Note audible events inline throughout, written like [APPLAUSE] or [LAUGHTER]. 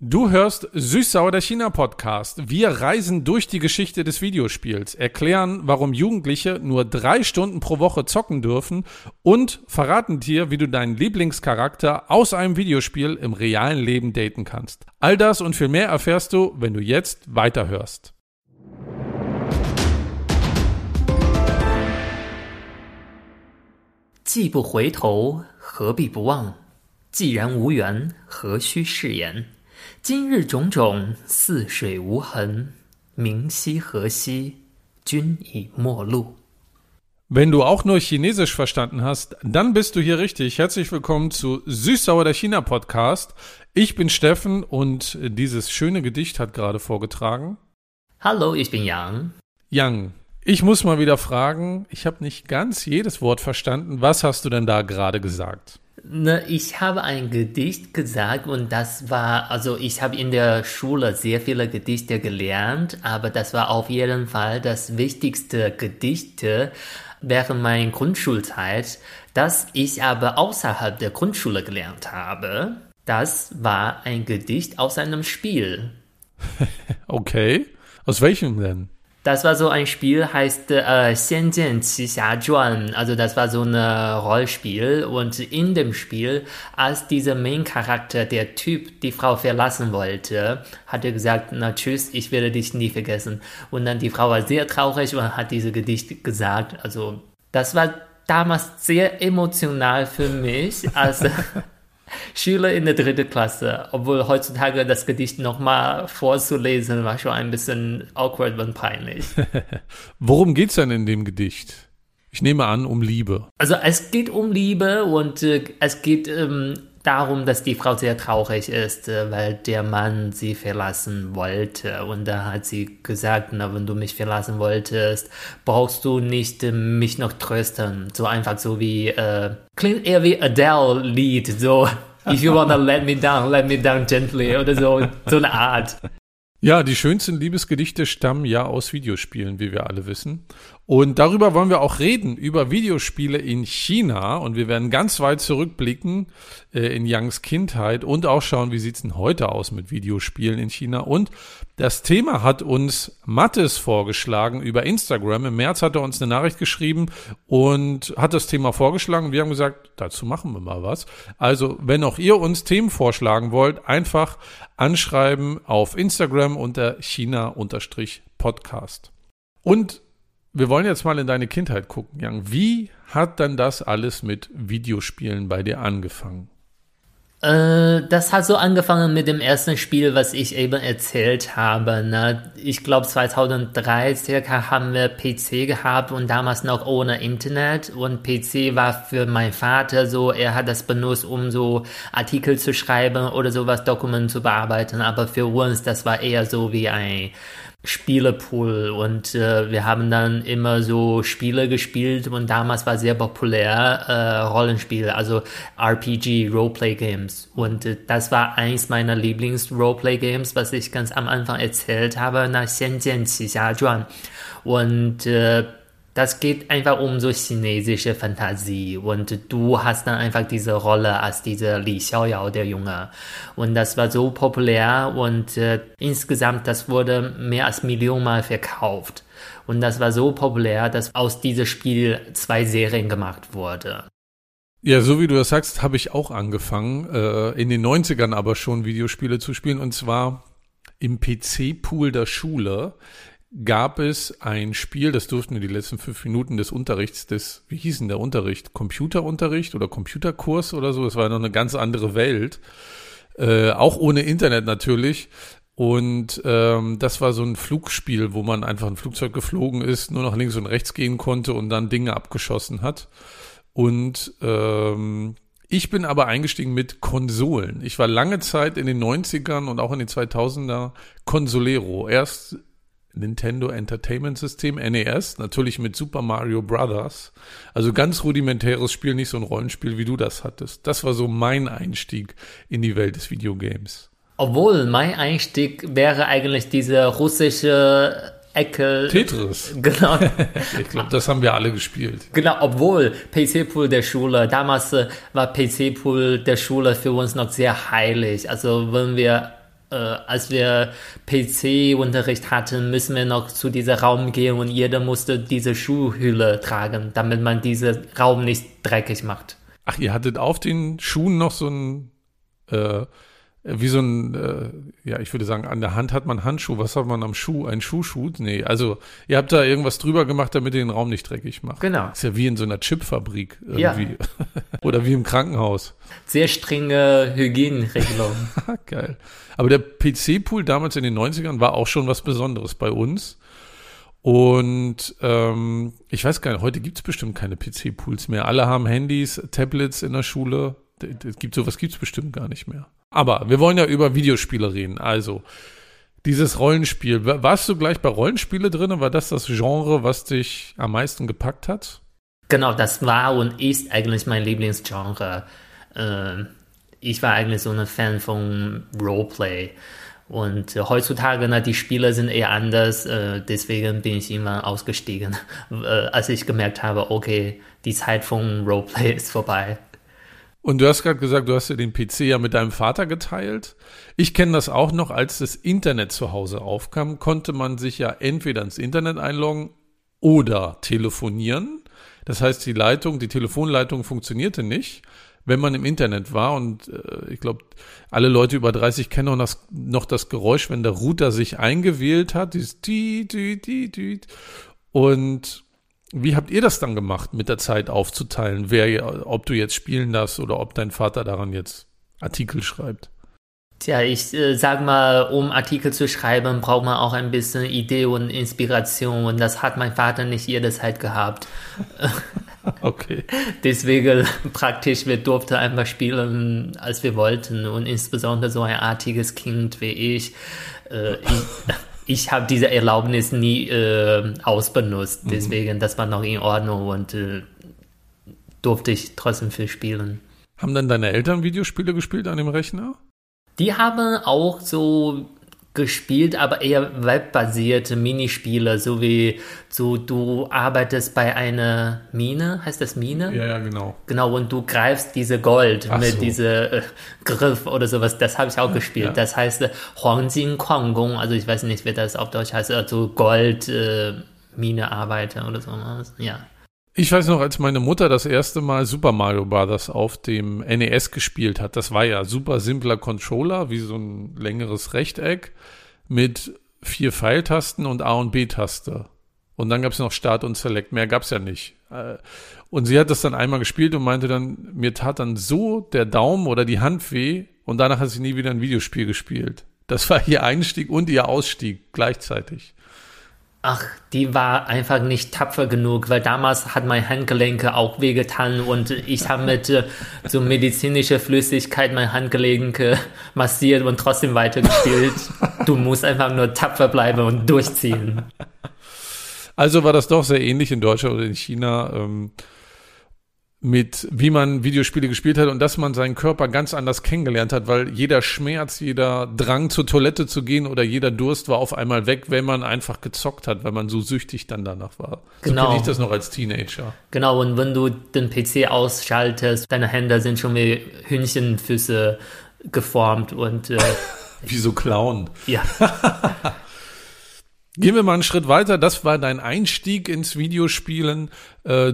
Du hörst Süßsauer der China Podcast. Wir reisen durch die Geschichte des Videospiels, erklären, warum Jugendliche nur drei Stunden pro Woche zocken dürfen und verraten dir, wie du deinen Lieblingscharakter aus einem Videospiel im realen Leben daten kannst. All das und viel mehr erfährst du, wenn du jetzt weiterhörst. 既不回头，何必不忘？既然无缘，何须誓言？ 今日种种，似水无痕。明夕何夕，君已陌路。 Wenn du auch nur Chinesisch verstanden hast, dann bist du hier richtig. Herzlich willkommen zu Süßsauer der China Podcast. Ich bin Steffen und dieses schöne Gedicht hat gerade vorgetragen. Hallo, ich bin Yang. Yang, ich muss mal wieder fragen, ich habe nicht ganz jedes Wort verstanden. Was hast du denn da gerade gesagt? Ne, ich habe ein Gedicht gesagt und das war, also ich habe in der Schule sehr viele Gedichte gelernt, aber das war auf jeden Fall das wichtigste Gedichte während meiner Grundschulzeit, das ich aber außerhalb der Grundschule gelernt habe. Das war ein Gedicht aus einem Spiel. [LAUGHS] Okay. Aus welchem denn? Das war so ein Spiel, heißt äh, 仙剑奇侠传. Also das war so ein Rollspiel und in dem Spiel, als dieser Main-Charakter, der Typ, die Frau verlassen wollte, hat er gesagt, na tschüss, ich werde dich nie vergessen. Und dann die Frau war sehr traurig und hat diese Gedicht gesagt. Also das war damals sehr emotional für mich als [LAUGHS] Schüler in der dritten Klasse, obwohl heutzutage das Gedicht nochmal vorzulesen war schon ein bisschen awkward und peinlich. [LAUGHS] Worum geht's denn in dem Gedicht? Ich nehme an, um Liebe. Also es geht um Liebe und äh, es geht ähm, darum, dass die Frau sehr traurig ist, äh, weil der Mann sie verlassen wollte. Und da hat sie gesagt, na, wenn du mich verlassen wolltest, brauchst du nicht äh, mich noch trösten. So einfach so wie, äh, klingt eher wie Adele-Lied, so, if you wanna let me down, let me down gently oder so, so eine Art. Ja, die schönsten Liebesgedichte stammen ja aus Videospielen, wie wir alle wissen. Und darüber wollen wir auch reden, über Videospiele in China. Und wir werden ganz weit zurückblicken äh, in Youngs Kindheit und auch schauen, wie sieht's denn heute aus mit Videospielen in China. Und das Thema hat uns Mattes vorgeschlagen über Instagram. Im März hat er uns eine Nachricht geschrieben und hat das Thema vorgeschlagen. Wir haben gesagt, dazu machen wir mal was. Also, wenn auch ihr uns Themen vorschlagen wollt, einfach anschreiben auf Instagram unter China-Podcast. Und wir wollen jetzt mal in deine Kindheit gucken, Jan. Wie hat dann das alles mit Videospielen bei dir angefangen? Äh, das hat so angefangen mit dem ersten Spiel, was ich eben erzählt habe. Ne? Ich glaube 2003 circa haben wir PC gehabt und damals noch ohne Internet und PC war für meinen Vater so, er hat das benutzt, um so Artikel zu schreiben oder sowas, Dokumente zu bearbeiten, aber für uns das war eher so wie ein Spielepool und äh, wir haben dann immer so Spiele gespielt und damals war sehr populär äh, Rollenspiele, also RPG, Roleplay Games. Und äh, das war eins meiner Lieblings Roleplay Games, was ich ganz am Anfang erzählt habe nach Xianjian Qixia Zhuan. Und äh, das geht einfach um so chinesische Fantasie und du hast dann einfach diese Rolle als dieser Li Xiaoyao, der Junge. Und das war so populär und äh, insgesamt, das wurde mehr als Million Mal verkauft. Und das war so populär, dass aus diesem Spiel zwei Serien gemacht wurde. Ja, so wie du das sagst, habe ich auch angefangen, äh, in den 90ern aber schon Videospiele zu spielen und zwar im PC-Pool der Schule gab es ein Spiel, das durften wir die letzten fünf Minuten des Unterrichts, des, wie hieß denn der Unterricht? Computerunterricht oder Computerkurs oder so? Das war noch eine ganz andere Welt. Äh, auch ohne Internet natürlich. Und ähm, das war so ein Flugspiel, wo man einfach ein Flugzeug geflogen ist, nur nach links und rechts gehen konnte und dann Dinge abgeschossen hat. Und ähm, ich bin aber eingestiegen mit Konsolen. Ich war lange Zeit in den 90ern und auch in den 2000er Consolero. Erst Nintendo Entertainment System, NES, natürlich mit Super Mario Brothers. Also ganz rudimentäres Spiel, nicht so ein Rollenspiel, wie du das hattest. Das war so mein Einstieg in die Welt des Videogames. Obwohl mein Einstieg wäre eigentlich diese russische Ecke. Tetris. [LAUGHS] Genau. ich glaube, das haben wir alle gespielt. Genau, obwohl PC-Pool der Schule, damals äh, war PC-Pool der Schule für uns noch sehr heilig. Also wenn wir äh, als wir PC-Unterricht hatten, müssen wir noch zu diesem Raum gehen und jeder musste diese Schuhhülle tragen, damit man diesen Raum nicht dreckig macht. Ach, ihr hattet auf den Schuhen noch so ein, äh, wie so ein, äh, ja, ich würde sagen, an der Hand hat man Handschuh. Was hat man am Schuh? Ein Schuhschuh? Nee, also ihr habt da irgendwas drüber gemacht, damit ihr den Raum nicht dreckig macht. Genau. Ist ja wie in so einer Chipfabrik irgendwie. Ja. [LAUGHS] Oder wie im Krankenhaus. Sehr strenge Hygieneregelung. [LAUGHS] Geil. Aber der PC-Pool damals in den 90ern war auch schon was Besonderes bei uns. Und ähm, ich weiß gar nicht, heute gibt es bestimmt keine PC-Pools mehr. Alle haben Handys, Tablets in der Schule. Es gibt sowas gibt es bestimmt gar nicht mehr. Aber wir wollen ja über Videospiele reden. Also, dieses Rollenspiel. Warst du gleich bei Rollenspiele drin? War das das Genre, was dich am meisten gepackt hat? Genau, das war und ist eigentlich mein Lieblingsgenre. Äh, ich war eigentlich so ein Fan von Roleplay. Und äh, heutzutage, na, die Spiele sind eher anders, äh, deswegen bin ich immer ausgestiegen, [LAUGHS] äh, als ich gemerkt habe, okay, die Zeit von Roleplay [LAUGHS] ist vorbei. Und du hast gerade gesagt, du hast ja den PC ja mit deinem Vater geteilt. Ich kenne das auch noch, als das Internet zu Hause aufkam, konnte man sich ja entweder ins Internet einloggen oder telefonieren. Das heißt, die Leitung, die Telefonleitung funktionierte nicht, wenn man im Internet war. Und äh, ich glaube, alle Leute über 30 kennen noch das, noch das Geräusch, wenn der Router sich eingewählt hat, dieses die, die, die, die. Und wie habt ihr das dann gemacht, mit der Zeit aufzuteilen, wer, ob du jetzt spielen darfst oder ob dein Vater daran jetzt Artikel schreibt? Tja, ich äh, sag mal, um Artikel zu schreiben, braucht man auch ein bisschen Idee und Inspiration und das hat mein Vater nicht jederzeit gehabt. [LAUGHS] okay. [LAUGHS] Deswegen praktisch, wir durften einfach spielen, als wir wollten und insbesondere so ein artiges Kind wie ich. Äh, ich [LAUGHS] ich habe diese Erlaubnis nie äh, ausbenutzt, mhm. deswegen mhm. das war noch in Ordnung und äh, durfte ich trotzdem viel spielen. Haben dann deine Eltern Videospiele gespielt an dem Rechner? Die haben auch so gespielt, aber eher webbasierte Minispiele, so wie so du arbeitest bei einer Mine, heißt das Mine? Ja, ja, genau. Genau, und du greifst diese Gold Ach mit so. diesem äh, Griff oder sowas, das habe ich auch gespielt. Ja. Das heißt äh, Huangjin Kuanggong, also ich weiß nicht, wie das auf Deutsch heißt, also Gold äh, Mine arbeiter oder so. Ja. Ich weiß noch, als meine Mutter das erste Mal Super Mario Bros. auf dem NES gespielt hat, das war ja super simpler Controller, wie so ein längeres Rechteck mit vier Pfeiltasten und A und B-Taste. Und dann gab es noch Start und Select, mehr gab es ja nicht. Äh, und sie hat das dann einmal gespielt und meinte dann, mir tat dann so der Daumen oder die Hand weh und danach hat sie nie wieder ein Videospiel gespielt. Das war ihr Einstieg und ihr Ausstieg gleichzeitig. Ach, die war einfach nicht tapfer genug, weil damals hat mein Handgelenke auch wehgetan und ich habe mit äh, so medizinischer Flüssigkeit mein Handgelenke massiert und trotzdem weitergespielt. du musst einfach nur tapfer bleiben und durchziehen. Also war das doch sehr ähnlich in Deutschland oder in China. Ähm mit wie man Videospiele gespielt hat und dass man seinen Körper ganz anders kennengelernt hat, weil jeder Schmerz, jeder Drang zur Toilette zu gehen oder jeder Durst war auf einmal weg, wenn man einfach gezockt hat, weil man so süchtig dann danach war. Genau. So kenne ich das noch als Teenager. Genau, und wenn du den PC ausschaltest, deine Hände sind schon wie Hühnchenfüße geformt und äh, [LAUGHS] wie so Clown. Ja. [LAUGHS] Gehen wir mal einen Schritt weiter. Das war dein Einstieg ins Videospielen. Äh,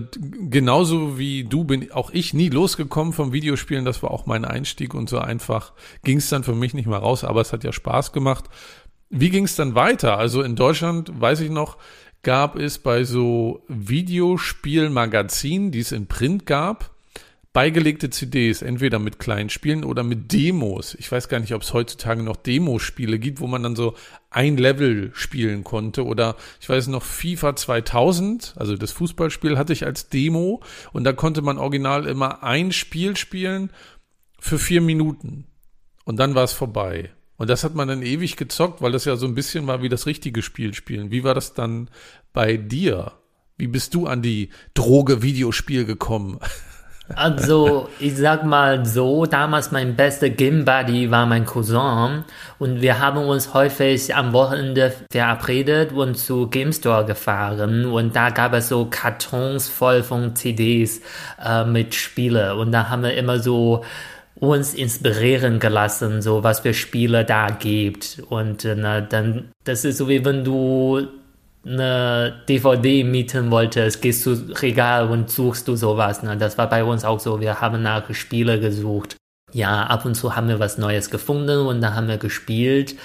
genauso wie du bin auch ich nie losgekommen vom Videospielen. Das war auch mein Einstieg und so einfach ging es dann für mich nicht mehr raus. Aber es hat ja Spaß gemacht. Wie ging es dann weiter? Also in Deutschland, weiß ich noch, gab es bei so Videospielmagazinen, die es in Print gab, beigelegte CDs, entweder mit kleinen Spielen oder mit Demos. Ich weiß gar nicht, ob es heutzutage noch Demospiele gibt, wo man dann so ein Level spielen konnte. Oder ich weiß noch, FIFA 2000, also das Fußballspiel hatte ich als Demo und da konnte man original immer ein Spiel spielen für vier Minuten. Und dann war es vorbei. Und das hat man dann ewig gezockt, weil das ja so ein bisschen war wie das richtige Spiel spielen. Wie war das dann bei dir? Wie bist du an die Droge Videospiel gekommen? [LAUGHS] Also, ich sag mal so, damals mein bester Game Buddy war mein Cousin und wir haben uns häufig am Wochenende verabredet und zu Game Store gefahren und da gab es so Kartons voll von CDs äh, mit Spiele und da haben wir immer so uns inspirieren gelassen, so was für Spiele da gibt. Und äh, dann, das ist so wie wenn du eine DVD mieten wolltest, gehst du Regal und suchst du sowas. Ne? Das war bei uns auch so. Wir haben nach Spiele gesucht. Ja, ab und zu haben wir was Neues gefunden und dann haben wir gespielt.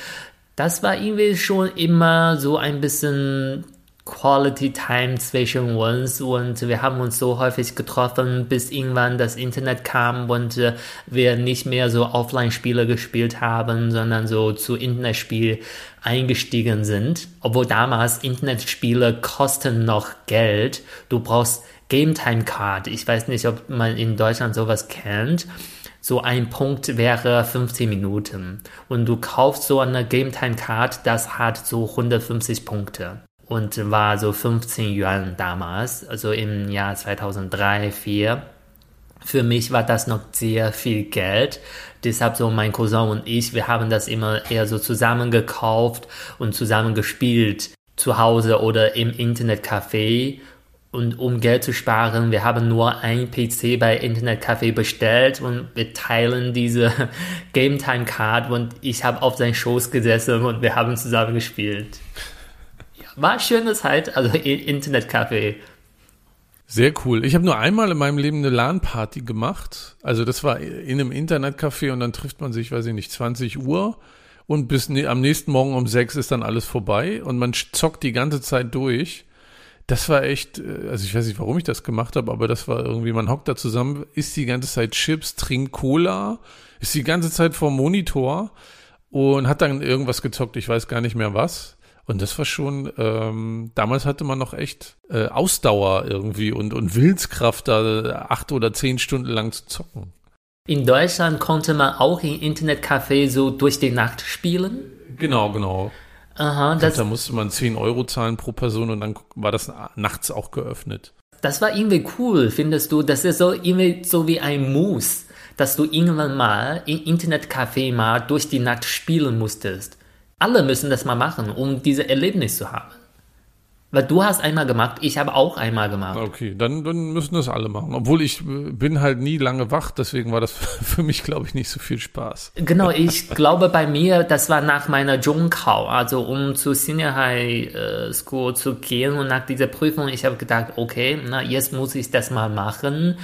Das war irgendwie schon immer so ein bisschen Quality Time zwischen uns und wir haben uns so häufig getroffen, bis irgendwann das Internet kam und äh, wir nicht mehr so Offline-Spiele gespielt haben, sondern so zu Internetspiel eingestiegen sind. Obwohl damals Internetspiele kosten noch Geld. Du brauchst Game Time Card. Ich weiß nicht, ob man in Deutschland sowas kennt. So ein Punkt wäre 15 Minuten. Und du kaufst so eine Game Time Card, das hat so 150 Punkte und war so 15 Yuan damals, also im Jahr 2003, 2004. Für mich war das noch sehr viel Geld. Deshalb so mein Cousin und ich, wir haben das immer eher so zusammen gekauft und zusammen gespielt. Zu Hause oder im Internetcafé. Und um Geld zu sparen, wir haben nur ein PC bei Internetcafé bestellt und wir teilen diese [LAUGHS] Game Time Card und ich habe auf seinen Schoß gesessen und wir haben zusammen gespielt. War schöne Zeit, also Internetcafé. Sehr cool. Ich habe nur einmal in meinem Leben eine LAN-Party gemacht. Also das war in einem Internetcafé und dann trifft man sich, weiß ich nicht, 20 Uhr und bis ne, am nächsten Morgen um 6 ist dann alles vorbei und man zockt die ganze Zeit durch. Das war echt, äh, also ich weiß nicht, warum ich das gemacht habe, aber das war irgendwie, man hockt da zusammen, isst die ganze Zeit Chips, trinkt Cola, ist die ganze Zeit vor Monitor und hat dann irgendwas gezockt, ich weiß gar nicht mehr was. Und das war schon, ähm, damals hatte man noch echt äh, Ausdauer irgendwie und, und Willenskraft, da acht oder zehn Stunden lang zu zocken. In Deutschland konnte man auch im Internetcafé so durch die Nacht spielen? Genau, genau. Aha, das, da musste man 10 Euro zahlen pro Person und dann war das nachts auch geöffnet. Das war irgendwie cool, findest du? Das ist so irgendwie so wie ein Muss, dass du irgendwann mal im Internetcafé mal durch die Nacht spielen musstest. Alle müssen das mal machen, um diese Erlebnis zu haben. Weil du hast einmal gemacht, ich habe auch einmal gemacht. Okay, dann, dann müssen das alle machen. Obwohl ich äh, bin halt nie lange wach, deswegen war das [LAUGHS] für mich, glaube ich, nicht so viel Spaß. Genau, ich [LAUGHS] glaube bei mir, das war nach meiner Zhongkao, also um zu Senior High äh, School zu gehen und nach dieser Prüfung, ich habe gedacht, okay, na, jetzt muss ich das mal machen.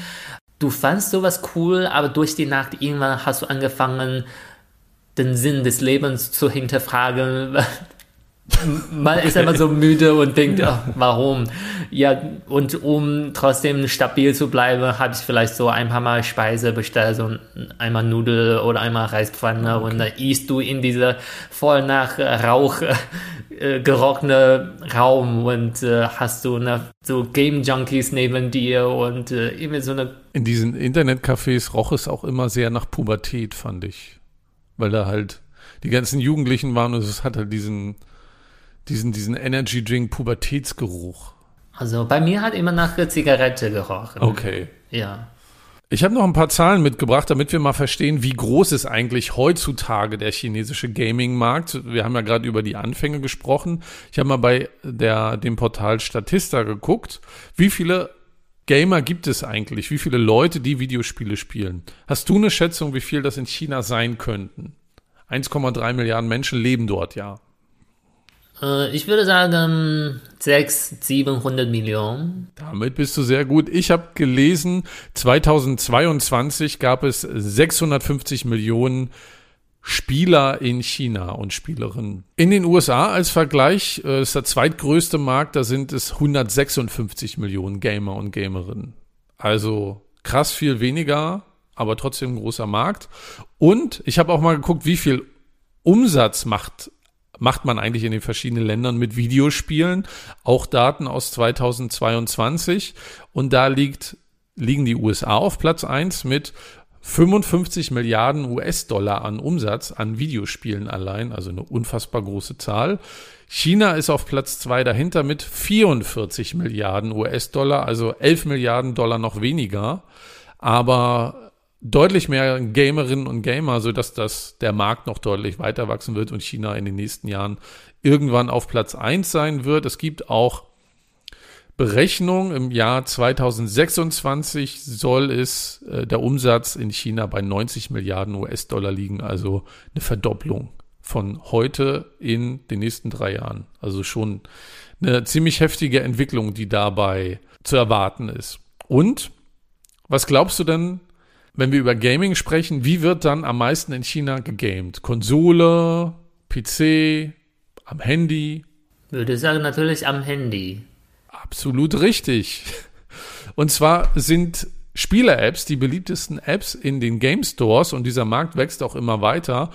Du fandst sowas cool, aber durch die Nacht irgendwann hast du angefangen, den Sinn des Lebens zu hinterfragen. [LAUGHS] Man ist einfach so müde und denkt, ach, warum? Ja, und um trotzdem stabil zu bleiben, habe ich vielleicht so ein paar Mal Speise bestellt, so einmal Nudel oder einmal Reispfanne okay. und dann isst du in dieser voll nach Rauch äh, gerochene Raum und äh, hast du eine, so Game Junkies neben dir und äh, immer so eine. In diesen Internetcafés roch es auch immer sehr nach Pubertät, fand ich weil da halt die ganzen Jugendlichen waren und es hat halt diesen, diesen, diesen Energy Drink Pubertätsgeruch. Also bei mir hat immer nach Zigarette gerochen. Okay. Ja. Ich habe noch ein paar Zahlen mitgebracht, damit wir mal verstehen, wie groß ist eigentlich heutzutage der chinesische Gaming-Markt. Wir haben ja gerade über die Anfänge gesprochen. Ich habe mal bei der, dem Portal Statista geguckt, wie viele Gamer gibt es eigentlich? Wie viele Leute, die Videospiele spielen? Hast du eine Schätzung, wie viel das in China sein könnten? 1,3 Milliarden Menschen leben dort, ja. Äh, ich würde sagen 600, 700 Millionen. Damit bist du sehr gut. Ich habe gelesen, 2022 gab es 650 Millionen Spieler in China und Spielerinnen. In den USA als Vergleich äh, ist der zweitgrößte Markt, da sind es 156 Millionen Gamer und Gamerinnen. Also krass viel weniger, aber trotzdem ein großer Markt. Und ich habe auch mal geguckt, wie viel Umsatz macht macht man eigentlich in den verschiedenen Ländern mit Videospielen, auch Daten aus 2022 und da liegt liegen die USA auf Platz eins mit 55 Milliarden US-Dollar an Umsatz an Videospielen allein, also eine unfassbar große Zahl. China ist auf Platz zwei dahinter mit 44 Milliarden US-Dollar, also 11 Milliarden Dollar noch weniger, aber deutlich mehr Gamerinnen und Gamer, so dass das der Markt noch deutlich weiter wachsen wird und China in den nächsten Jahren irgendwann auf Platz eins sein wird. Es gibt auch Berechnung im Jahr 2026 soll es äh, der Umsatz in China bei 90 Milliarden US-Dollar liegen, also eine Verdopplung von heute in den nächsten drei Jahren. Also schon eine ziemlich heftige Entwicklung, die dabei zu erwarten ist. Und was glaubst du denn, wenn wir über Gaming sprechen, wie wird dann am meisten in China gegamed? Konsole, PC, am Handy? Würde sagen, natürlich am Handy. Absolut richtig. Und zwar sind Spieler-Apps die beliebtesten Apps in den Game Stores und dieser Markt wächst auch immer weiter.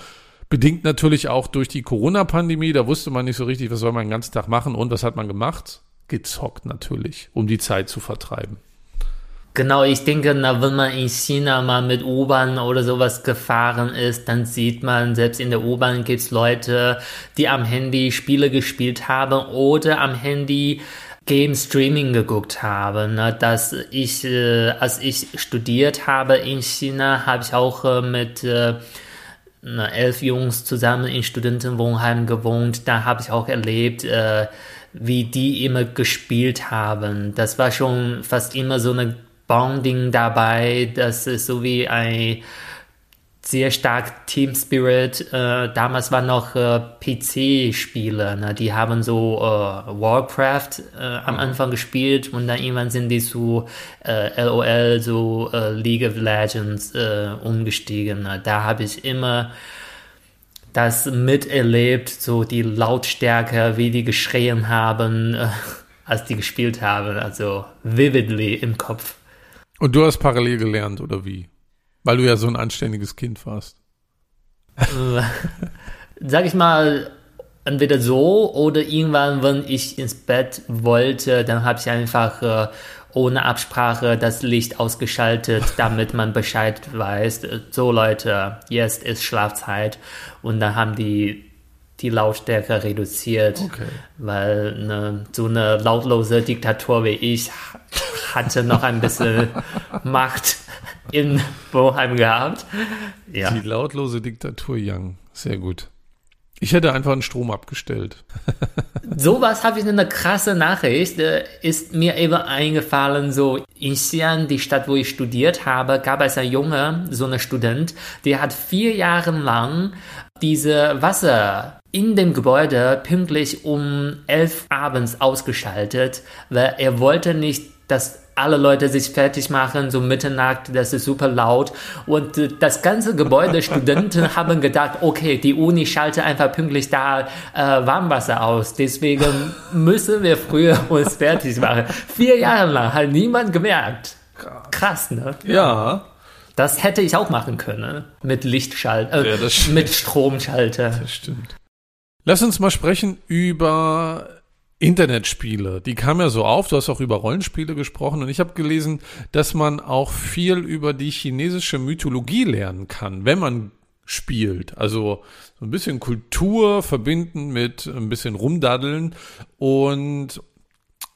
Bedingt natürlich auch durch die Corona-Pandemie. Da wusste man nicht so richtig, was soll man den ganzen Tag machen. Und was hat man gemacht? Gezockt natürlich, um die Zeit zu vertreiben. Genau, ich denke, na, wenn man in China mal mit U-Bahn oder sowas gefahren ist, dann sieht man, selbst in der U-Bahn gibt es Leute, die am Handy Spiele gespielt haben oder am Handy Game Streaming geguckt haben. Ne? Dass ich, äh, als ich studiert habe in China, habe ich auch äh, mit äh, elf Jungs zusammen in Studentenwohnheim gewohnt. Da habe ich auch erlebt, äh, wie die immer gespielt haben. Das war schon fast immer so eine Bonding dabei. Das ist so wie ein sehr stark Team Spirit. Äh, damals waren noch äh, PC-Spiele, ne? die haben so äh, Warcraft äh, am. Anfang gespielt und dann irgendwann sind die zu LOL, äh, so äh, League of Legends umgestiegen. Ne? Da habe ich immer das miterlebt, so die Lautstärke, wie die geschrien haben, [LAUGHS] als die gespielt haben, also vividly im Kopf. Und du hast parallel gelernt, oder wie? Weil du ja so ein anständiges Kind warst. [LAUGHS] Sag ich mal, entweder so oder irgendwann, wenn ich ins Bett wollte, dann habe ich einfach äh, ohne Absprache das Licht ausgeschaltet, [LAUGHS] damit man Bescheid weiß. So Leute, jetzt ist Schlafzeit. Und dann haben die die Lautstärke reduziert, okay. weil ne, so eine lautlose Diktatur wie ich hatte noch ein bisschen [LAUGHS] Macht in Boheim gehabt. Ja. Die lautlose Diktatur Young. Sehr gut. Ich hätte einfach einen Strom abgestellt. [LAUGHS] Sowas habe ich eine krasse Nachricht. Äh, ist mir eben eingefallen, so in Xi'an, die Stadt, wo ich studiert habe, gab es ein Junge, so ein Student, der hat vier Jahre lang diese Wasser in dem Gebäude pünktlich um elf abends ausgeschaltet, weil er wollte nicht, dass alle Leute sich fertig machen, so Mitternacht, das ist super laut. Und äh, das ganze Gebäude, [LAUGHS] Studenten haben gedacht, okay, die Uni schaltet einfach pünktlich da äh, Warmwasser aus. Deswegen [LAUGHS] müssen wir früher uns fertig machen. Vier Jahre lang hat niemand gemerkt. Krass, ne? Ja. Das hätte ich auch machen können. Mit Lichtschalter, äh, ja, mit Stromschalter. Das stimmt. Lass uns mal sprechen über Internetspiele, die kamen ja so auf, du hast auch über Rollenspiele gesprochen. Und ich habe gelesen, dass man auch viel über die chinesische Mythologie lernen kann, wenn man spielt. Also so ein bisschen Kultur verbinden mit ein bisschen rumdaddeln. Und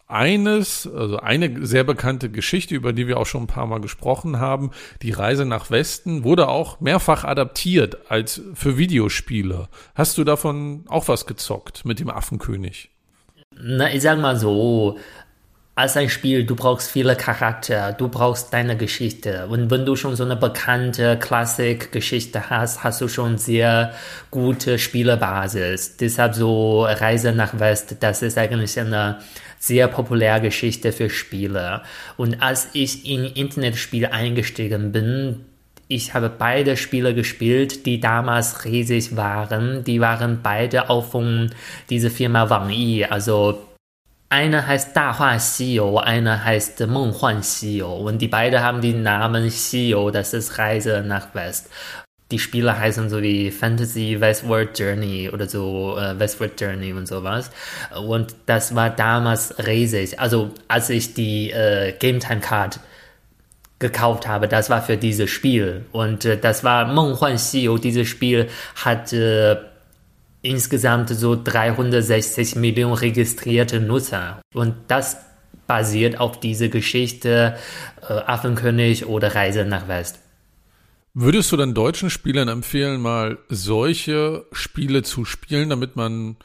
eines, also eine sehr bekannte Geschichte, über die wir auch schon ein paar Mal gesprochen haben, die Reise nach Westen, wurde auch mehrfach adaptiert als für Videospiele. Hast du davon auch was gezockt mit dem Affenkönig? Na, ich sag mal so, als ein Spiel, du brauchst viele Charakter, du brauchst deine Geschichte. Und wenn du schon so eine bekannte Klassik-Geschichte hast, hast du schon sehr gute Spielebasis. Deshalb so Reise nach West, das ist eigentlich eine sehr populäre Geschichte für Spieler. Und als ich in Internetspiele eingestiegen bin, ich habe beide Spiele gespielt, die damals riesig waren. Die waren beide auch von dieser Firma Wang Yi. Also eine heißt Da Hua Xiyo, eine heißt Meng Huan Xiyo. Und die beiden haben den Namen Xiyo, das ist Reise nach West. Die Spiele heißen so wie Fantasy Westward Journey oder so äh, Westward Journey und sowas. Und das war damals riesig. Also als ich die äh, Game Time Card gekauft habe, das war für dieses Spiel. Und äh, das war Meng Huan Xiu. Dieses Spiel hat äh, insgesamt so 360 Millionen registrierte Nutzer. Und das basiert auf diese Geschichte äh, Affenkönig oder Reise nach West. Würdest du dann deutschen Spielern empfehlen, mal solche Spiele zu spielen, damit man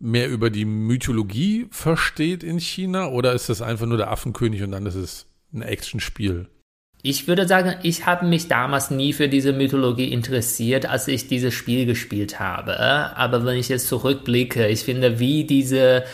mehr über die Mythologie versteht in China oder ist das einfach nur der Affenkönig und dann ist es ein Actionspiel? Ich würde sagen, ich habe mich damals nie für diese Mythologie interessiert, als ich dieses Spiel gespielt habe. Aber wenn ich jetzt zurückblicke, ich finde, wie diese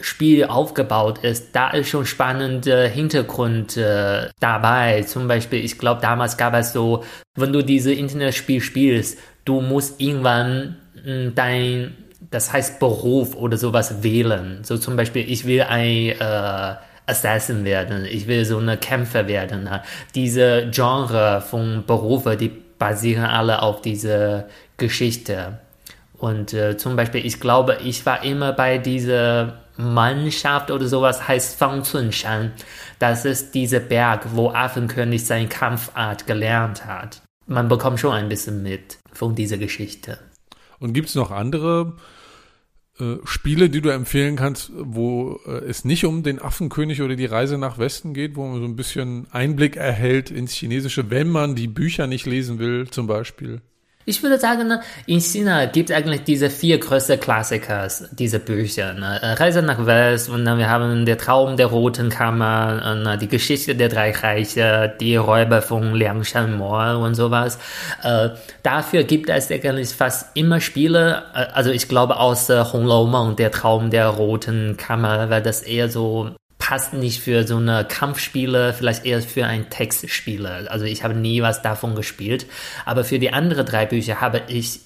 Spiel aufgebaut ist, da ist schon spannender Hintergrund äh, dabei. Zum Beispiel, ich glaube, damals gab es so, wenn du dieses Internetspiel spielst, du musst irgendwann mh, hm, dein, das heißt Beruf oder sowas wählen. So zum Beispiel, ich will ein äh, Assassin werden, ich will so eine Kämpfer werden. Diese Genre von Berufe, die basieren alle auf dieser Geschichte. Und äh, zum Beispiel, ich glaube, ich war immer bei dieser Mannschaft oder sowas, heißt Fang Cunshan. Das ist dieser Berg, wo Affenkönig seine Kampfart gelernt hat. Man bekommt schon ein bisschen mit von dieser Geschichte. Und gibt es noch andere äh, Spiele, die du empfehlen kannst, wo äh, es nicht um den Affenkönig oder die Reise nach Westen geht, wo man so ein bisschen Einblick erhält ins Chinesische, wenn man die Bücher nicht lesen will, zum Beispiel? Ich würde sagen, in China gibt es eigentlich diese vier größten Klassiker, diese Bücher. Ne? Äh, Reise nach West und dann wir haben Der Traum der Roten Kammer, ne? die Geschichte der drei Reiche, die Räuber von Liangshan Moor und sowas. Äh, dafür gibt es eigentlich fast immer Spiele, äh, also ich glaube außer Hong Lou Meng, Der Traum der Roten Kammer, weil das eher so passt nicht für so eine Kampfspiele, vielleicht eher für ein Textspiele. Also ich habe nie was davon gespielt. Aber für die anderen drei Bücher habe ich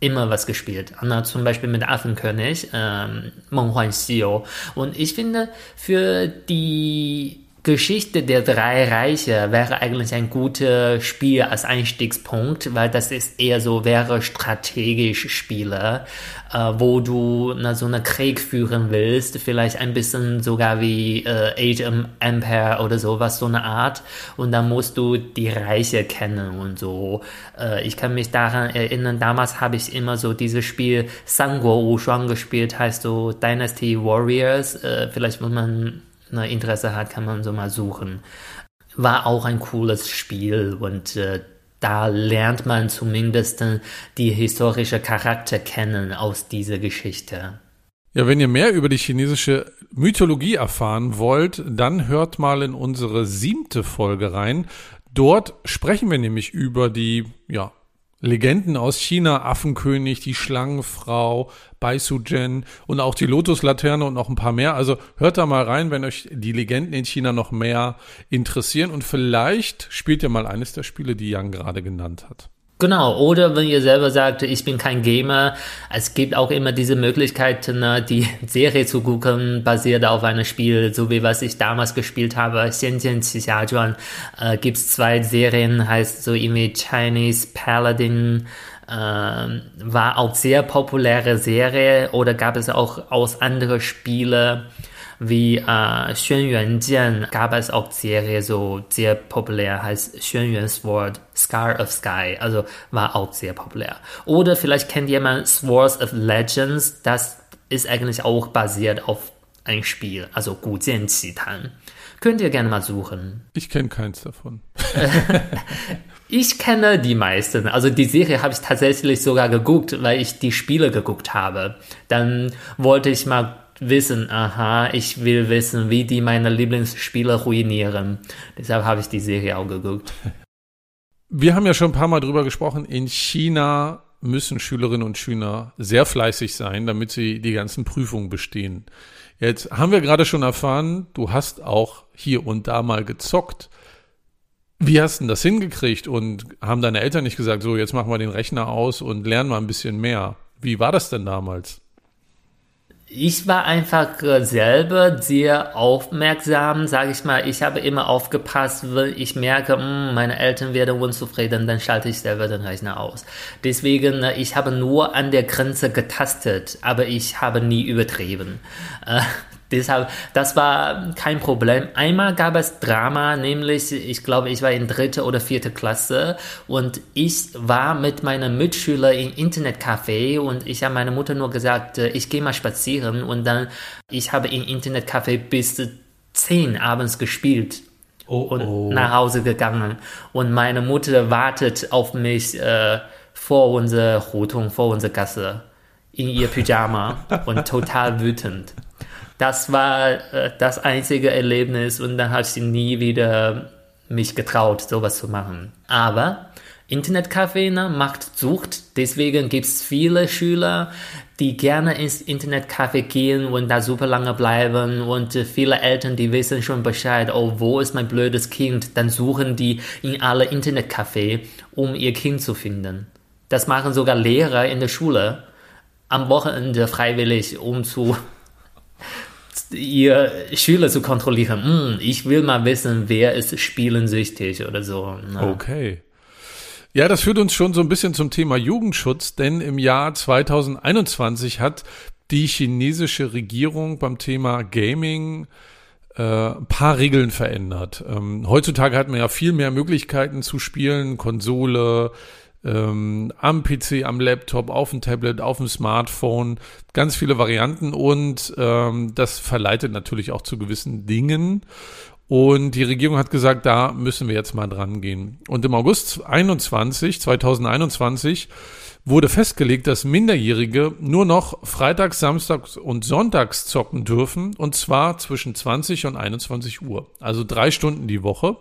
immer was gespielt. Na, zum Beispiel mit Affenkönig, ähm, Meng Huan Xiu. Und ich finde, für die Geschichte der drei Reiche wäre eigentlich ein gutes Spiel als Einstiegspunkt, weil das ist eher so, wäre strategisch Spiele, äh, wo du na, so einen Krieg führen willst, vielleicht ein bisschen sogar wie äh, Age of Empire oder sowas, so eine Art. Und dann musst du die Reiche kennen und so. Äh, ich kann mich daran erinnern, damals habe ich immer so dieses Spiel Sanguo Wushuang gespielt, heißt so Dynasty Warriors. Äh, vielleicht muss man ne, Interesse hat, kann man so mal suchen. War auch ein cooles Spiel und äh, da lernt man zumindest die historische Charakter kennen aus dieser Geschichte. Ja, wenn ihr mehr über die chinesische Mythologie erfahren wollt, dann hört mal in unsere siebte Folge rein. Dort sprechen wir nämlich über die ja, Legenden aus China, Affenkönig, die Schlangenfrau, Bai Su Zhen und auch die Lotuslaterne und noch ein paar mehr. Also hört da mal rein, wenn euch die Legenden in China noch mehr interessieren und vielleicht spielt ihr mal eines der Spiele, die Jan gerade genannt hat. Genau, oder wenn ihr selber sagt, ich bin kein Gamer, es gibt auch immer diese Möglichkeit, ne, die [LAUGHS] Serie zu gucken, basiert auf einem Spiel, so wie was ich damals gespielt habe, Xianjian Qixia äh, gibt's zwei Serien, heißt so irgendwie Chinese Paladin, äh, war auch sehr populäre Serie, oder gab es auch aus anderen Spiele, wie äh, Xuan Jian gab es auch Serie so sehr populär, heißt Xuan Yuan Sword, Scar of Sky, also war auch sehr populär. Oder vielleicht kennt jemand Swords of Legends, das ist eigentlich auch basiert auf ein Spiel, also Gu Jian Qi Tan. Könnt ihr gerne mal suchen. Ich kenne keins davon. [LAUGHS] Ich kenne die meisten. Also die Serie habe ich tatsächlich sogar geguckt, weil ich die Spiele geguckt habe. Dann wollte ich mal wissen, aha, ich will wissen, wie die meine Lieblingsspiele ruinieren. Deshalb habe ich die Serie auch geguckt. Wir haben ja schon ein paar Mal drüber gesprochen. In China müssen Schülerinnen und Schüler sehr fleißig sein, damit sie die ganzen Prüfungen bestehen. Jetzt haben wir gerade schon erfahren, du hast auch hier und da mal gezockt. Wie hast du das hingekriegt und haben deine Eltern nicht gesagt, so jetzt machen wir den Rechner aus und lernen mal ein bisschen mehr? Wie war das denn damals? ich war einfach äh, selber sehr aufmerksam, sage ich mal. Ich habe immer aufgepasst, wenn ich merke, hm, meine Eltern werden unzufrieden, dann schalte ich selber den Rechner aus. Deswegen, äh, ich habe nur an der Grenze getastet, aber ich habe nie übertrieben. Deshalb, das war kein Problem. Einmal gab es Drama, nämlich, ich glaube, ich war in dritte oder vierte Klasse und ich war mit meiner Mitschüler im Internetcafé und ich habe meiner Mutter nur gesagt, äh, ich gehe mal spazieren und dann, ich habe im Internetcafé bis zehn abends gespielt. Oh, und oh. nach Hause gegangen. Und meine Mutter wartet auf mich äh, vor unserer Rotung, vor unserer Gasse in ihr Pyjama und total wütend. Das war äh, das einzige Erlebnis und dann hat sie nie wieder mich getraut, sowas zu machen. Aber Internetcafé ne, macht Sucht, deswegen gibt es viele Schüler, die gerne ins Internetcafé gehen und da super lange bleiben und äh, viele Eltern, die wissen schon Bescheid, oh, wo ist mein blödes Kind? Dann suchen die in alle Internetcafé, um ihr Kind zu finden. Das machen sogar Lehrer in der Schule am Wochenende freiwillig, um zu ihr Schüler zu kontrollieren. Hm, ich will mal wissen, wer ist spielensüchtig oder so. Ne? Okay. Ja, das führt uns schon so ein bisschen zum Thema Jugendschutz, denn im Jahr 2021 hat die chinesische Regierung beim Thema Gaming äh, ein paar Regeln verändert. Ähm, heutzutage hat man ja viel mehr Möglichkeiten zu spielen, Konsole, ähm, am PC, am Laptop, auf dem Tablet, auf dem Smartphone, ganz viele Varianten und ähm, das verleitet natürlich auch zu gewissen Dingen. Und die Regierung hat gesagt, da müssen wir jetzt mal dran gehen. Und im August 21, 2021 wurde festgelegt, dass Minderjährige nur noch freitags, samstags und sonntags zocken dürfen und zwar zwischen 20 und 21 Uhr. Also drei Stunden die Woche.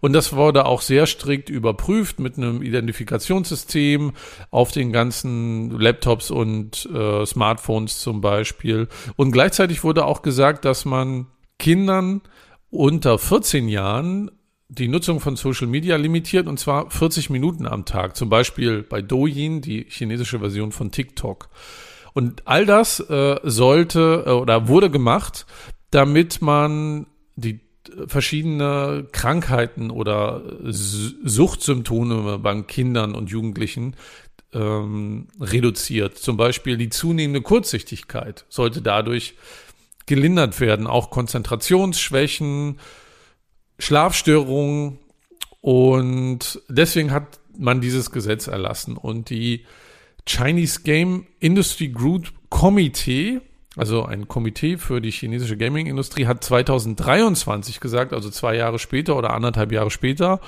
Und das wurde auch sehr strikt überprüft mit einem Identifikationssystem auf den ganzen Laptops und äh, Smartphones zum Beispiel. Und gleichzeitig wurde auch gesagt, dass man Kindern unter 14 Jahren die Nutzung von Social Media limitiert und zwar 40 Minuten am Tag. Zum Beispiel bei Douyin, die chinesische Version von TikTok. Und all das äh, sollte äh, oder wurde gemacht, damit man die verschiedene Krankheiten oder Suchtsymptome beim Kindern und Jugendlichen ähm, reduziert. Zum Beispiel die zunehmende Kurzsichtigkeit sollte dadurch gelindert werden. Auch Konzentrationsschwächen, Schlafstörungen. Und deswegen hat man dieses Gesetz erlassen. Und die Chinese Game Industry Group Committee, also ein Komitee für die chinesische Gaming-Industrie, hat 2023 gesagt, also zwei Jahre später oder anderthalb Jahre später,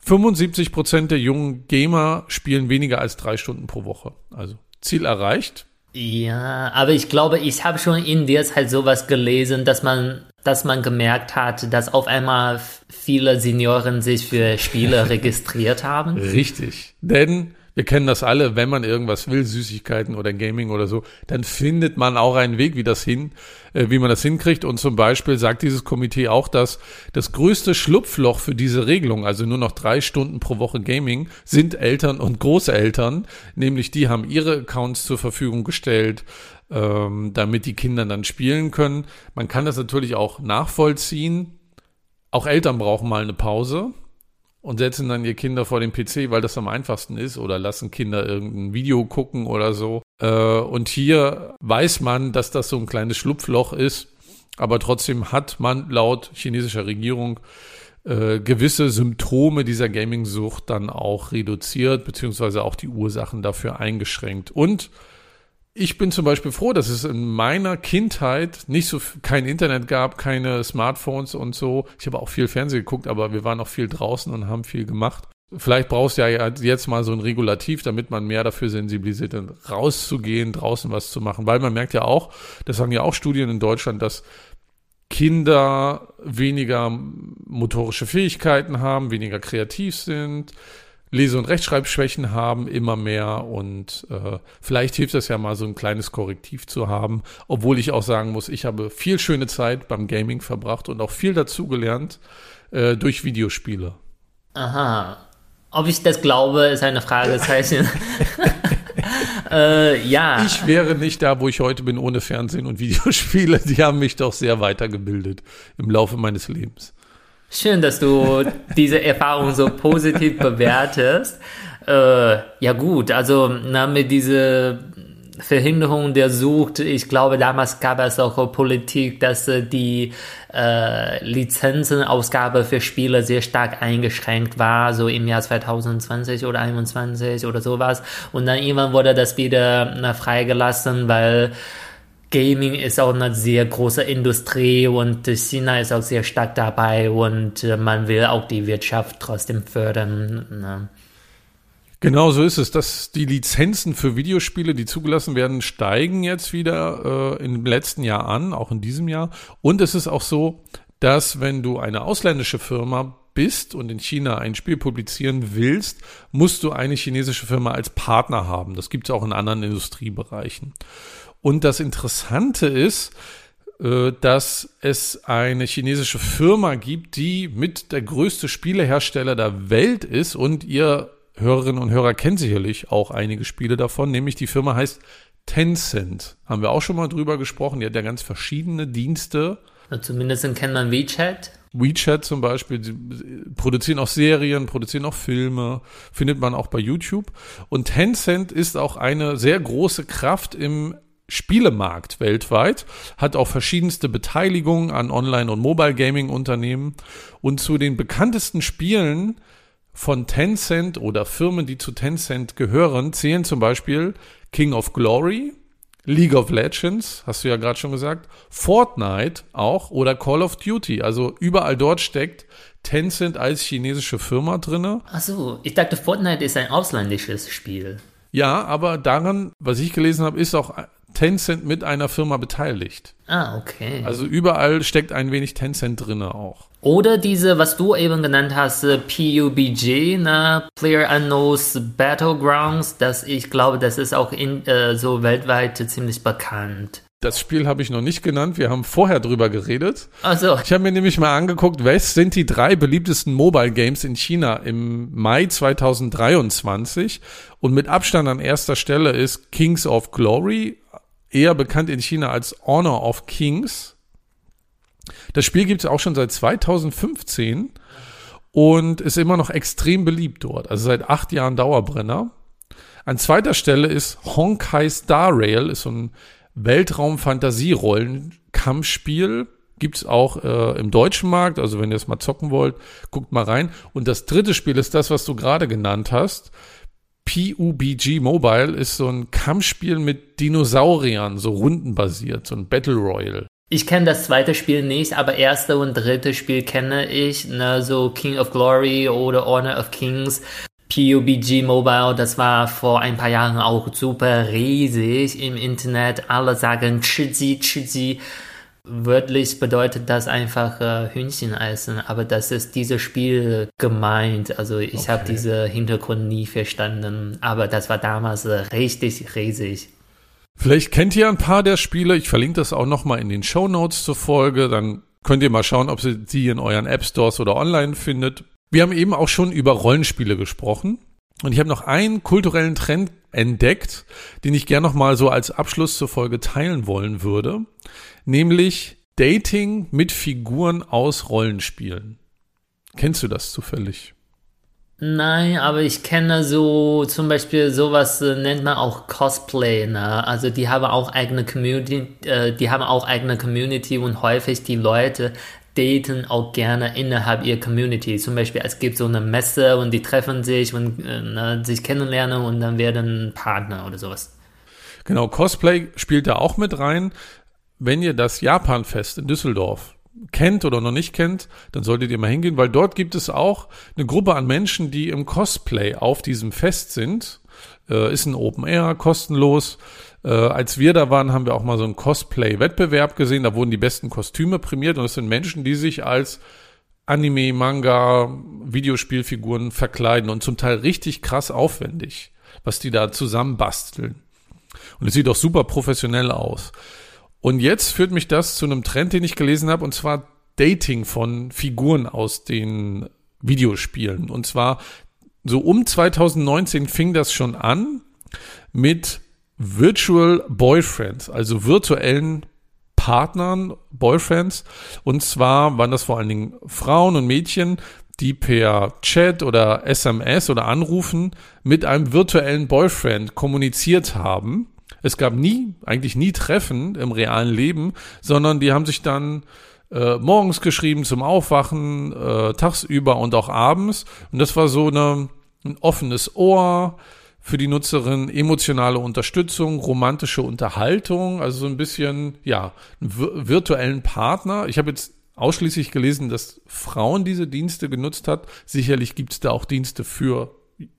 75 Prozent der jungen Gamer spielen weniger als drei Stunden pro Woche. Also Ziel erreicht. Ja, aber ich glaube, ich habe schon in der Zeit sowas gelesen, dass man, dass man gemerkt hat, dass auf einmal viele Senioren sich für Spiele [LAUGHS] registriert haben. Richtig. Denn wir kennen das alle, wenn man irgendwas will, Süßigkeiten oder Gaming oder so, dann findet man auch einen Weg, wie das hin, äh, wie man das hinkriegt. Und zum Beispiel sagt dieses Komitee auch, dass das größte Schlupfloch für diese Regelung, also nur noch drei Stunden pro Woche Gaming, sind Eltern und Großeltern, nämlich die haben ihre Accounts zur Verfügung gestellt, ähm, damit die Kinder dann spielen können. Man kann das natürlich auch nachvollziehen. Auch Eltern brauchen mal eine Pause und setzen dann ihr Kinder vor den PC, weil das am einfachsten ist oder lassen Kinder irgendein Video gucken oder so. Äh, und hier weiß man, dass das so ein kleines Schlupfloch ist, aber trotzdem hat man laut chinesischer Regierung äh, gewisse Symptome dieser Gaming-Sucht dann auch reduziert, beziehungsweise auch die Ursachen dafür eingeschränkt. Und ich bin zum Beispiel froh, dass es in meiner Kindheit nicht so kein Internet gab, keine Smartphones und so. Ich habe auch viel Fernsehen geguckt, aber wir waren auch viel draußen und haben viel gemacht. Vielleicht brauchst du ja jetzt mal so ein Regulativ, damit man mehr dafür sensibilisiert, dann rauszugehen, draußen was zu machen. Weil man merkt ja auch, das sagen ja auch Studien in Deutschland, dass Kinder weniger motorische Fähigkeiten haben, weniger kreativ sind, Lese- und Rechtschreibschwächen haben, immer mehr. Und äh, vielleicht hilft es ja mal, so ein kleines Korrektiv zu haben. Obwohl ich auch sagen muss, ich habe viel schöne Zeit beim Gaming verbracht und auch viel dazugelernt äh, durch Videospiele. Aha. Ob ich das glaube, ist eine Fragezeichen. [LAUGHS] äh, ja. Ich wäre nicht da, wo ich heute bin, ohne Fernsehen und Videospiele. Die haben mich doch sehr weitergebildet im Laufe meines Lebens. Schön, dass du diese Erfahrung so positiv bewertest. Äh, ja gut, also na, mit dieser Verhinderung der Sucht, ich glaube, damals gab es auch Politik, dass äh, die äh, Lizenzenausgabe für Spiele sehr stark eingeschränkt war, so im Jahr 2020 oder 2021 oder sowas. Und dann irgendwann wurde das wieder na, freigelassen, weil Gaming ist auch eine sehr große Industrie und China ist auch sehr stark dabei und äh, man will auch die Wirtschaft trotzdem fördern. Ne? Genau so ist es, dass die Lizenzen für Videospiele, die zugelassen werden, steigen jetzt wieder äh, im letzten Jahr an, auch in diesem Jahr. Und es ist auch so, dass wenn du eine ausländische Firma bist und in China ein Spiel publizieren willst, musst du eine chinesische Firma als Partner haben. Das gibt es auch in anderen Industriebereichen. Und das Interessante ist, äh, dass es eine chinesische Firma gibt, die mit der größte Spielehersteller der Welt ist und ihr Hörerinnen und Hörer kennen sicherlich auch einige Spiele davon, nämlich die Firma heißt Tencent. Haben wir auch schon mal drüber gesprochen. Die hat ja ganz verschiedene Dienste. Zumindest kennt man WeChat. WeChat zum Beispiel, produzieren auch Serien, produzieren auch Filme, findet man auch bei YouTube. Und Tencent ist auch eine sehr große Kraft im Spielemarkt weltweit, hat auch verschiedenste Beteiligungen an Online- und Mobile Gaming Unternehmen und zu den bekanntesten Spielen von Tencent oder Firmen, die zu Tencent gehören, zählen zum Beispiel King of Glory, League of Legends, hast du ja gerade schon gesagt, Fortnite auch oder Call of Duty. Also überall dort steckt Tencent als chinesische Firma drinne. Achso, ich dachte, Fortnite ist ein ausländisches Spiel. Ja, aber daran, was ich gelesen habe, ist auch Tencent mit einer Firma beteiligt. Ah, okay. Also überall steckt ein wenig Tencent drinne auch. Oder diese, was du eben genannt hast, äh, PUBG, ne? Player Unknowns Battlegrounds, das ich glaube, das ist auch in, äh, so weltweit ziemlich bekannt. Das Spiel habe ich noch nicht genannt. Wir haben vorher drüber geredet. Also Ich habe mir nämlich mal angeguckt, was sind die drei beliebtesten Mobile Games in China im Mai 2023. Und mit Abstand an erster Stelle ist Kings of Glory, eher bekannt in China als Honor of Kings. Das Spiel gibt es auch schon seit 2015 und ist immer noch extrem beliebt dort. Also seit acht Jahren Dauerbrenner. An zweiter Stelle ist Honkai Star Rail, ist so ein Weltraum-Fantasie-Rollen-Kampfspiel. Gibt's auch äh, im deutschen Markt, also wenn ihr es mal zocken wollt, guckt mal rein. Und das dritte Spiel ist das, was du gerade genannt hast. PUBG Mobile ist so ein Kampfspiel mit Dinosauriern, so rundenbasiert, so ein Battle Royale. Ich kenne das zweite Spiel nicht, aber erste und dritte Spiel kenne ich, ne, so King of Glory oder Honor of Kings. PUBG Mobile, das war vor ein paar Jahren auch super riesig im Internet. Alle sagen Chiji, Chiji. Wörtlich bedeutet das einfach äh, Hühnchen essen, aber das ist dieses Spiel gemeint. Also ich okay. habe diesen Hintergrund nie verstanden, aber das war damals äh, richtig riesig. Vielleicht kennt ihr ein paar der Spiele. Ich verlinke das auch nochmal in den Show Notes zur Folge. Dann könnt ihr mal schauen, ob ihr sie in euren App Stores oder online findet. Wir haben eben auch schon über Rollenspiele gesprochen. Und ich habe noch einen kulturellen Trend entdeckt, den ich gerne nochmal so als Abschluss zur Folge teilen wollen würde. Nämlich Dating mit Figuren aus Rollenspielen. Kennst du das zufällig? Nein, aber ich kenne so zum Beispiel sowas äh, nennt man auch Cosplay, ne? Also die haben auch eigene Community, äh, die haben auch eigene Community und häufig die Leute daten auch gerne innerhalb ihrer Community. Zum Beispiel, es gibt so eine Messe und die treffen sich und äh, ne, sich kennenlernen und dann werden Partner oder sowas. Genau, Cosplay spielt da auch mit rein. Wenn ihr das Japan-Fest in Düsseldorf kennt oder noch nicht kennt, dann solltet ihr mal hingehen, weil dort gibt es auch eine Gruppe an Menschen, die im Cosplay auf diesem Fest sind. Äh, ist ein Open Air, kostenlos. Äh, als wir da waren, haben wir auch mal so einen Cosplay-Wettbewerb gesehen. Da wurden die besten Kostüme prämiert und es sind Menschen, die sich als Anime, Manga, Videospielfiguren verkleiden und zum Teil richtig krass aufwendig, was die da zusammenbasteln. Und es sieht auch super professionell aus. Und jetzt führt mich das zu einem Trend, den ich gelesen habe, und zwar Dating von Figuren aus den Videospielen. Und zwar so um 2019 fing das schon an mit Virtual Boyfriends, also virtuellen Partnern, Boyfriends. Und zwar waren das vor allen Dingen Frauen und Mädchen, die per Chat oder SMS oder Anrufen mit einem virtuellen Boyfriend kommuniziert haben. Es gab nie, eigentlich nie Treffen im realen Leben, sondern die haben sich dann äh, morgens geschrieben zum Aufwachen, äh, tagsüber und auch abends. Und das war so eine, ein offenes Ohr, für die Nutzerin emotionale Unterstützung, romantische Unterhaltung, also so ein bisschen, ja, einen virtuellen Partner. Ich habe jetzt ausschließlich gelesen, dass Frauen diese Dienste genutzt hat. Sicherlich gibt es da auch Dienste für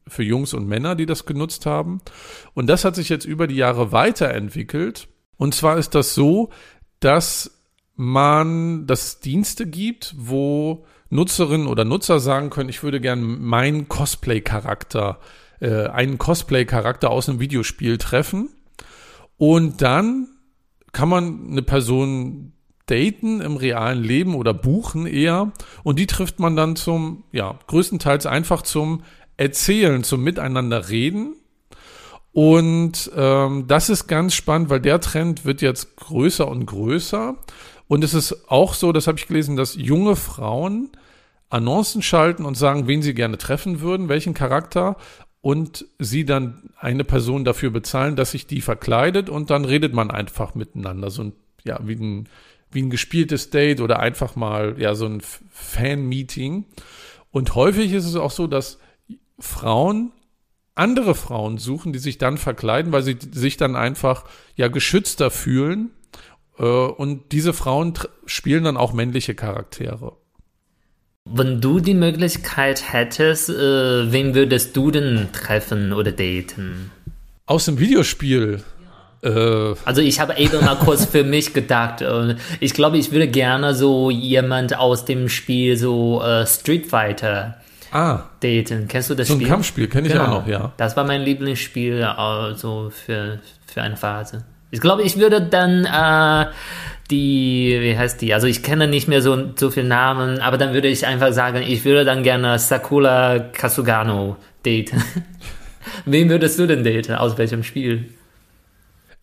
für Jungs und Männer, die das genutzt haben. Und das hat sich jetzt über die Jahre weiterentwickelt. Und zwar ist das so, dass man, dass es Dienste gibt, wo Nutzerinnen oder Nutzer sagen können, ich würde gern meinen Cosplay-Charakter, äh, einen Cosplay-Charakter aus einem Videospiel treffen. Und dann kann man eine Person daten im realen Leben oder buchen eher. Und die trifft man dann zum, ja, größtenteils einfach zum Erzählen, zum Miteinander reden. Und ähm, das ist ganz spannend, weil der Trend wird jetzt größer und größer. Und es ist auch so, das habe ich gelesen, dass junge Frauen Annoncen schalten und sagen, wen sie gerne treffen würden, welchen Charakter und sie dann eine Person dafür bezahlen, dass sich die verkleidet und dann redet man einfach miteinander. So ein, ja, wie ein, wie ein gespieltes Date oder einfach mal, ja, so ein Fan-Meeting. Und häufig ist es auch so, dass Frauen andere Frauen suchen, die sich dann verkleiden, weil sie sich dann einfach, ja, geschützter fühlen. Äh, und diese Frauen spielen dann auch männliche Charaktere. Wenn du die Möglichkeit hättest, äh, wen würdest du denn treffen oder daten? Aus dem Videospiel. Äh. Also ich habe eben mal kurz für mich gedacht. Äh, ich glaube, ich würde gerne so jemand aus dem Spiel so äh, Street Fighter ah. daten. Kennst du das so Spiel? So ein Kampfspiel kenne ich genau. auch noch, ja. Das war mein Lieblingsspiel also für, für eine Phase. Ich glaube, ich würde dann äh, die, wie heißt die? Also ich kenne nicht mehr so, so viele Namen, aber dann würde ich einfach sagen, ich würde dann gerne Sakura Kasugano daten. [LAUGHS] Wen würdest du denn daten? Aus welchem Spiel?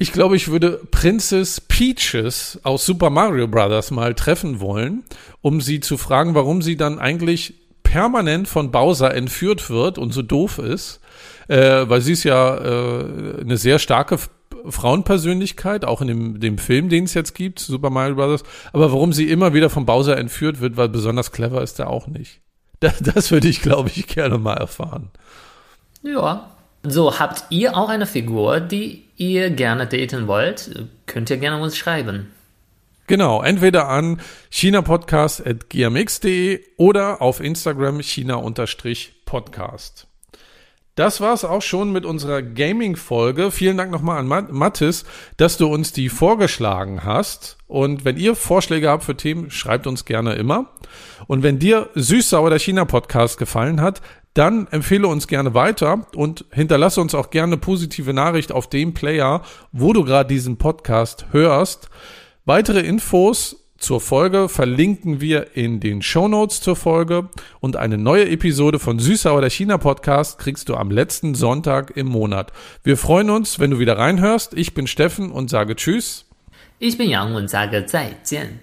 Ich glaube, ich würde Princess Peaches aus Super Mario Bros. mal treffen wollen, um sie zu fragen, warum sie dann eigentlich permanent von Bowser entführt wird und so doof ist. Äh, weil sie ist ja äh, eine sehr starke Frauenpersönlichkeit, auch in dem, dem Film, den es jetzt gibt, Super Mario Bros. Aber warum sie immer wieder vom Bowser entführt wird, weil besonders clever ist er auch nicht. [LAUGHS] Das, das würde ich, glaube ich, gerne mal erfahren. Ja. So, habt ihr auch eine Figur, die ihr gerne daten wollt? Könnt ihr gerne uns schreiben. Genau, entweder an chinapodcast.gmx.de oder auf Instagram china-podcast. Das war's auch schon mit unserer Gaming-Folge. Vielen Dank nochmal an Mathis, dass du uns die vorgeschlagen hast. Und wenn ihr Vorschläge habt für Themen, schreibt uns gerne immer. Und wenn dir Süß-Sauer der China-Podcast gefallen hat, dann empfehle uns gerne weiter und hinterlasse uns auch gerne positive Nachricht auf dem Player, wo du gerade diesen Podcast hörst. Weitere Infos zur Folge verlinken wir in den Show Notes zur Folge und eine neue Episode von Süßer oder China Podcast kriegst du am letzten Sonntag im Monat. Wir freuen uns, wenn du wieder reinhörst. Ich bin Steffen und sage Tschüss. Ich bin Yang und sage 再见.